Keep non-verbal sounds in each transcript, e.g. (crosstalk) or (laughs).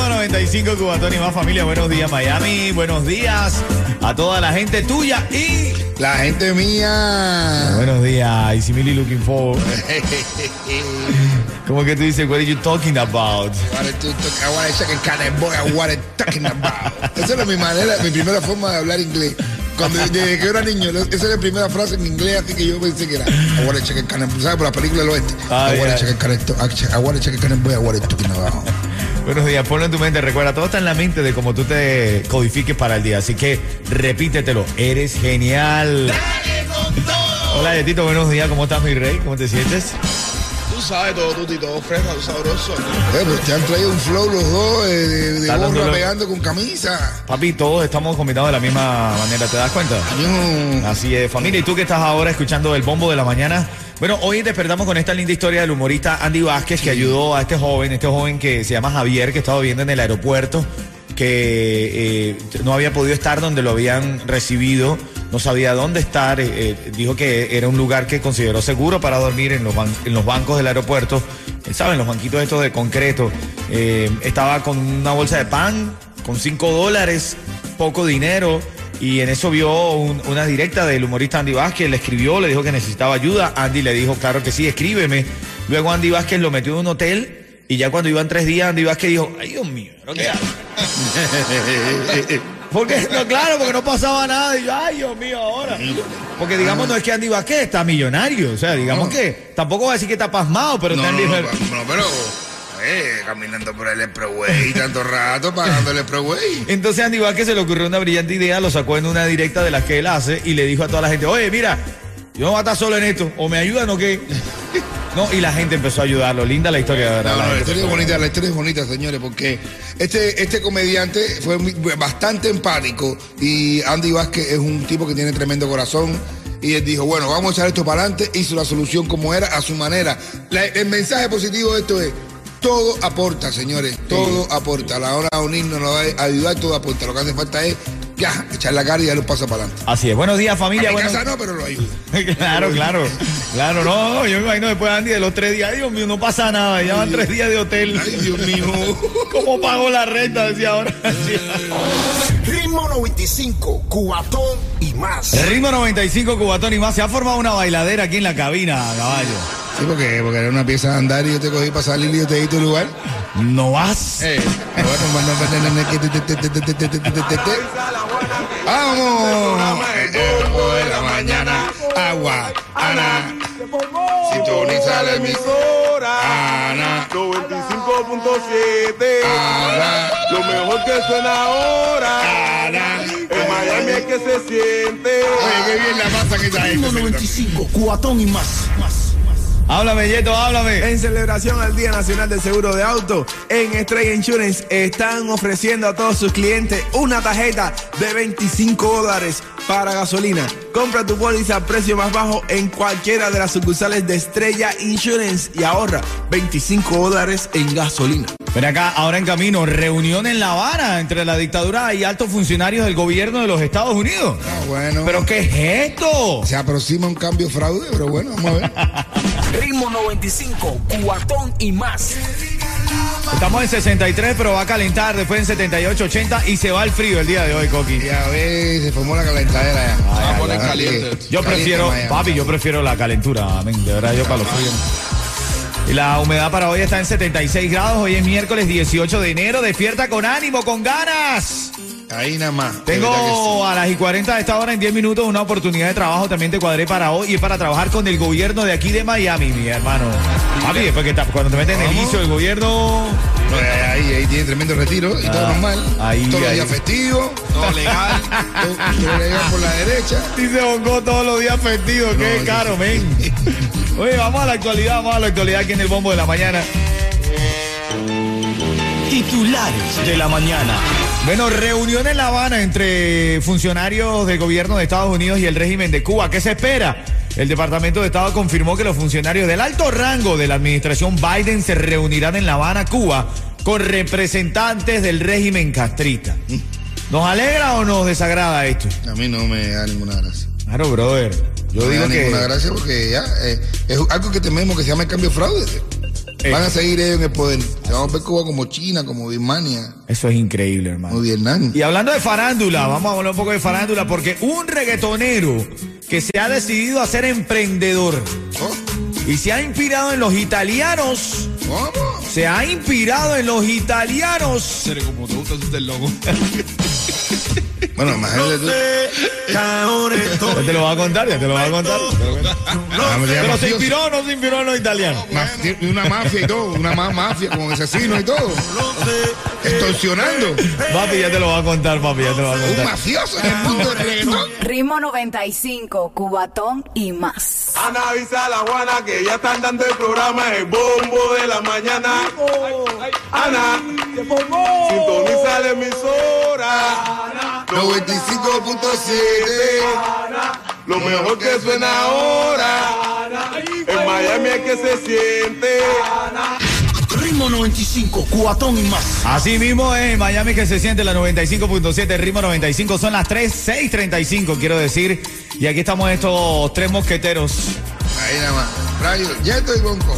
Ritmo 95 Cubatón y más familia. Buenos días Miami. Buenos días a toda la gente tuya y... La gente mía. Buenos días. Is Emily looking for? (laughs) ¿Cómo que tú dices? What are you talking about? I check a can boy, are you talking about? Esa era mi manera, mi primera forma de hablar inglés. Cuando, desde que era niño, esa era la primera frase en inglés, así que yo pensé que era I wanna check a can ¿sabes? Por la película del oeste. Ah, I wanna ya. check a can I wanna check a can boy, what are you talking about? Buenos días, ponlo en tu mente. Recuerda, todo está en la mente de cómo tú te codifiques para el día. Así que repítetelo. Eres genial. Hola, Yetito. Buenos días. ¿Cómo estás, mi rey? ¿Cómo te sientes? Tú sabes, todo tuti, todo fresco, sabroso. Eh, pues te han traído un flow los dos eh, de, de gorra pegando con camisa. Papi, todos estamos combinados de la misma manera. ¿Te das cuenta? Yo- Así es, familia. Y tú que estás ahora escuchando el bombo de la mañana. Bueno, hoy despertamos con esta linda historia del humorista Andy Vázquez que ayudó a este joven, este joven que se llama Javier, que estaba viviendo en el aeropuerto, que eh, no había podido estar donde lo habían recibido, no sabía dónde estar. eh, eh, dijo que era un lugar que consideró seguro para dormir en los, en los bancos del aeropuerto. Eh, ¿Saben? Los banquitos estos de concreto. Estaba con una bolsa de pan, con cinco dólares, poco dinero. Y en eso vio un- una directa del humorista Andy Vázquez, le escribió, le dijo que necesitaba ayuda. Andy le dijo, claro que sí, escríbeme. Luego Andy Vázquez lo metió en un hotel y ya cuando iban tres días, Andy Vázquez dijo, ay Dios mío, ¿pero qué hago? (laughs) Porque, no, claro, porque no pasaba nada. Y yo, ay Dios mío, ahora. Porque digamos, no es que Andy Vázquez está millonario. O sea, digamos No. que tampoco va a decir que está pasmado, pero No, está no, no, pero eh, caminando por el Expressway tanto rato pagando el Expressway. Entonces Andy Vázquez se le ocurrió una brillante idea, lo sacó en una directa de las que él hace y le dijo a toda la gente, oye, mira, yo no voy a estar solo en esto, o me ayudan o qué. No, y la gente empezó a ayudarlo. Linda la historia, de verdad. No, la no, la gente historia es a- bonita, la historia es bonita, señores, porque este, este comediante fue bastante empático y Andy Vázquez es un tipo que tiene tremendo corazón. Y él dijo, bueno, vamos a echar esto para adelante, hizo la solución como era, a su manera. La- el mensaje positivo de esto es, todo aporta, señores, todo aporta. A la hora de unirnos, a la hora de ayudar, todo aporta. Lo que hace falta es, ya, echar la cara y ya lo pasa para adelante. Así es. Buenos días, familia. A mi Buenos- casa no, pero lo ayuda. claro, claro. Claro, no, yo me imagino después Andy de los tres días, ay, Dios mío, no pasa nada, ya van tres días de hotel. Ay, Dios mío. ¿Cómo pago la renta? Decía ahora. Ritmo 95, cuatón y más. Ritmo 95 Cubatón y más. Se ha formado una bailadera aquí en la cabina, caballo. Sí, porque, porque era una pieza de andar y yo te cogí para salir y yo te di tu lugar. No vas. Eh, bueno, bueno, bueno, ¡Vamos! El bombo de la mañana, agua, Ana. Sintoniza la emisora. Ana, 95.7. Ana, Lo mejor que suena ahora. Ana. En Miami es que se siente. Oye, qué bien la pasan esta Ritmo gente. 95, cuatón y más. más. Háblame, Yeto, háblame. En celebración al Día Nacional del Seguro de Auto, en Estrella Insurance están ofreciendo a todos sus clientes una tarjeta de 25 dólares para gasolina. Compra tu póliza a precio más bajo en cualquiera de las sucursales de Estrella Insurance y ahorra 25 dólares en gasolina. Ven acá, ahora en camino, reunión en La Habana entre la dictadura y altos funcionarios del gobierno de los Estados Unidos. Ah, bueno. ¿Pero qué es esto? Se aproxima un cambio fraude, pero bueno, vamos a ver. (laughs) Ritmo 95, cuatón y más. Estamos en 63, pero va a calentar después en 78, 80 y se va el frío el día de hoy, Coqui. Ya ves, se formó la calentadera ya. Va a poner Ay, caliente. Yo caliente prefiero, Miami. papi, yo prefiero la calentura, amén, de verdad, yo para los fríos. Y la humedad para hoy está en 76 grados, hoy es miércoles 18 de enero, despierta con ánimo, con ganas. Ahí nada más. Tengo a las y 40 de esta hora en 10 minutos una oportunidad de trabajo, también te cuadré para hoy y es para trabajar con el gobierno de aquí de Miami, mi hermano. Papi, después que cuando te meten en el inicio del gobierno, ahí, ahí tiene tremendo retiro y todo Ah, normal. ahí, Todos los días festivos, todo legal, (laughs) todo, todo legal por la derecha. dice Bongo todos los días festivos, qué caro, sí. men. Oye, vamos a la actualidad, vamos a la actualidad aquí en el bombo de la mañana. Titulares de la mañana. Bueno, reunión en La Habana entre funcionarios del gobierno de Estados Unidos y el régimen de Cuba. ¿Qué se espera? El Departamento de Estado confirmó que los funcionarios del alto rango de la administración Biden se reunirán en La Habana, Cuba, con representantes del régimen castrista. ¿Nos alegra o nos desagrada esto? A mí no me da ninguna gracia. Claro, brother. Yo no me digo da ninguna que. gracia porque ya eh, es algo que tememos que se llama el cambio fraude. Eh. Van a seguir ellos en el poder. Se van a ver Cuba como China, como Birmania, Eso es increíble, como hermano. Vietnam. Y hablando de farándula, vamos a hablar un poco de farándula, porque un reggaetonero que se ha decidido a ser emprendedor Oh, y se ha inspirado en los italianos, ¿Cómo? se ha inspirado en los italianos. Como te gusta el loco. (laughs) Bueno, imagínate tú. Ya te lo va a contar, ya te lo va a contar. Ah, Pero se inspiró o no se inspiró en los italianos. Una mafia y todo, una ma- mafia con asesinos y todo. Extorsionando. Papi, ya te lo va a contar, papi, ya te lo va a Un contar. mafioso en el mundo del reggaetón. Ritmo 95, Cubatón y más. Ana avisa a la Juana que ya están dando el programa El Bombo de la Mañana. Ana, sintoniza la emisora. 95.7. Lo mejor que suena ahora. En Miami es que se siente. Ritmo 95, Cubatón y más. Así mismo es en Miami que se siente la 95.7, ritmo 95, son las 3, 6.35 quiero decir. Y aquí estamos estos tres mosqueteros. Ahí nada más. Rayo, Yeto y Bonco.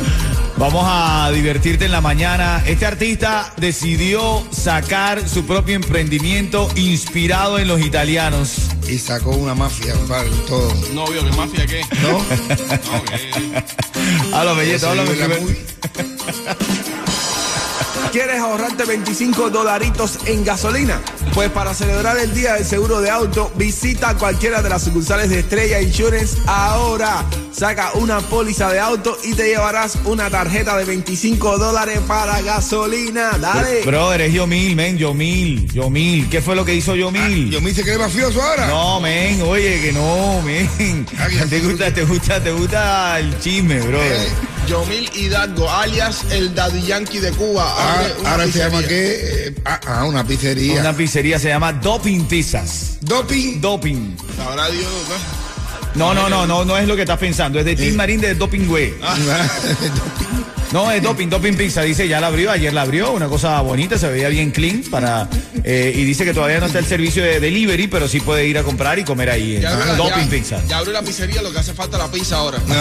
Vamos a divertirte en la mañana. Este artista decidió sacar su propio emprendimiento inspirado en los italianos. Y sacó una mafia para todo. Novio, ¿qué mafia qué? ¿No? (laughs) No, que. (laughs) Habla, Belleto, Eso háblame. ¿Quieres ahorrarte 25 dolaritos en gasolina? Pues para celebrar el Día del Seguro de Auto, visita cualquiera de las sucursales de Estrella Insurance ahora. Saca una póliza de auto y te llevarás una tarjeta de 25 dólares para gasolina. Dale. Brother, es Yomil, men, Yomil, Yomil. ¿Qué fue lo que hizo Yomil? Yo me dice que es mafioso ahora. No, men, oye, que no, men. Ah, (laughs) Te gusta, te gusta, te gusta el chisme, brother. Eh, Yomil Hidalgo, alias el Daddy Yankee de Cuba. ah, ahora se llama qué? Eh, ah, ah, una pizzería. Una pizzería se llama Doping Pizzas. Doping. Doping. Sabrá Dios, ¿no? No, no, no, no, no es lo que estás pensando. Es de Tim Marín de Doping Way. (laughs) No, es Doping, Doping Pizza. Dice, ya la abrió, ayer la abrió. Una cosa bonita, se veía bien clean. para eh, Y dice que todavía no está el servicio de delivery, pero sí puede ir a comprar y comer ahí. en Ya abrió la- Doping ya- Pizza. Ya abrió la pizzería, lo que hace falta la pizza ahora. No,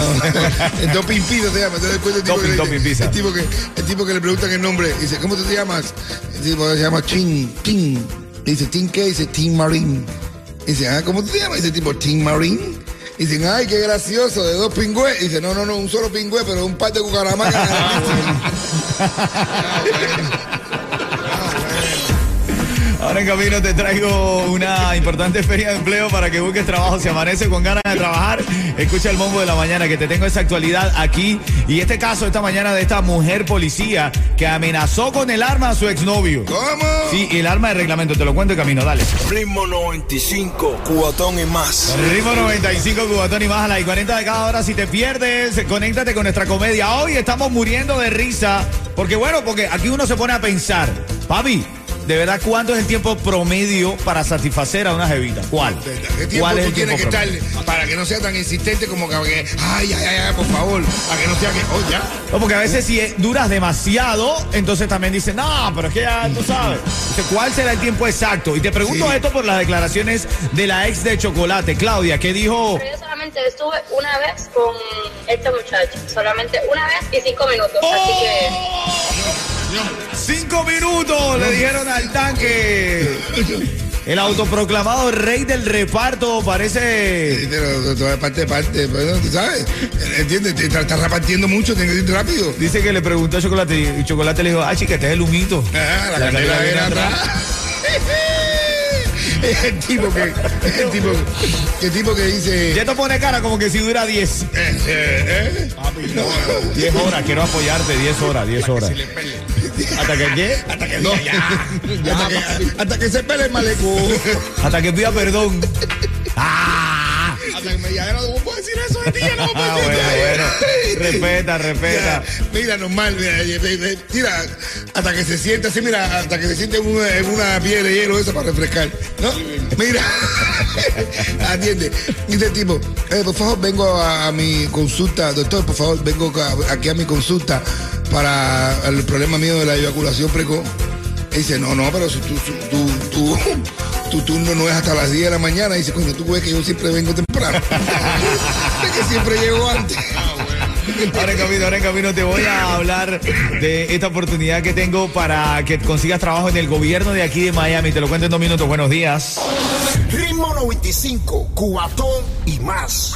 el (laughs) doping pizza se llama. Entonces después el tipo, Doping, que doping pizza. el, tipo que, el tipo que le preguntan el nombre, dice, ¿cómo tú te llamas? El tipo se llama Tim, Tim. Dice, ¿Tim qué? Dice, Tim Marín. Dice, ah, ¿cómo te llamas? Dice tipo, Tim Marín. Dicen, ay, qué gracioso, de dos pingües. Dice, no, no, no, un solo pingüe, pero un par de. (laughs) (laughs) Ahora en camino te traigo una importante feria de empleo para que busques trabajo. Si amanece con ganas de trabajar, escucha el bombo de la mañana que te tengo esa actualidad aquí. Y este caso esta mañana de esta mujer policía que amenazó con el arma a su exnovio. ¿Cómo? Sí, el arma de reglamento, te lo cuento en camino, dale. Ritmo 95, Cubatón y más. Ritmo 95, Cubatón y más a las 40 de cada hora. Si te pierdes, conéctate con nuestra comedia. Hoy estamos muriendo de risa. Porque bueno, porque aquí uno se pone a pensar, papi, ¿de verdad cuánto es el tiempo promedio para satisfacer a una jevita? ¿Cuál? ¿Qué tiempo ¿Cuál es tú el tienes tiempo que promedio? estar para que no sea tan insistente como que, ay, ay, ay, ay, por favor, para que no sea que, oh, ya. No, porque a veces si duras demasiado, entonces también dicen, no, pero es que ya tú sabes. ¿Cuál será el tiempo exacto? Y te pregunto Sí. esto por las declaraciones de la ex de Chocolate, Claudia, que dijo, Pero yo solamente estuve una vez con este muchacho, solamente una vez y cinco minutos, así que cinco minutos le dijeron al tanque. El autoproclamado rey del reparto parece... Pero parte parte, pero tú sabes, ¿entiendes? Te Estás repartiendo mucho, tienes que ir rápido. Dice que le preguntó a Chocolate y Chocolate le dijo, ah, chica, este es el humito. Ah, la, La candela candela viene viene atrás. (laughs) Es el tipo que, es el tipo, el tipo que dice, Ya te pone cara como que si dura 10. eh, eh, eh. 10 horas, quiero apoyarte, 10 horas, 10 horas. ¿Hasta que qué? hasta que, no, (laughs) hasta, que, hasta que se pele el maleco. Hasta que pida perdón. ¡Ah! Hasta que me diga, no puedo decir eso metía, no Ah, metía. bueno, bueno. Respeta, respeta. Ya, Mira, normal, mira, mira, hasta que se siente así, mira, hasta que se siente en una, en una piedra de hielo esa para refrescar, ¿no? Mira, (laughs) atiende. Dice el tipo, eh, por favor, vengo a, a mi consulta, doctor, por favor, vengo a- aquí a mi consulta para el problema mío de la eyaculación precoz. Y dice, no, no, pero si tú, tú, tú, tú- (laughs) tu turno no es hasta las 10 de la mañana. Y dice, coño, tú ves que yo siempre vengo temprano. (laughs) es que siempre llego antes. (laughs) Ahora en camino, ahora en camino te voy a hablar de esta oportunidad que tengo para que consigas trabajo en el gobierno de aquí de Miami. Te lo cuento en dos minutos. Buenos días. Ritmo 95, Cubatón y más.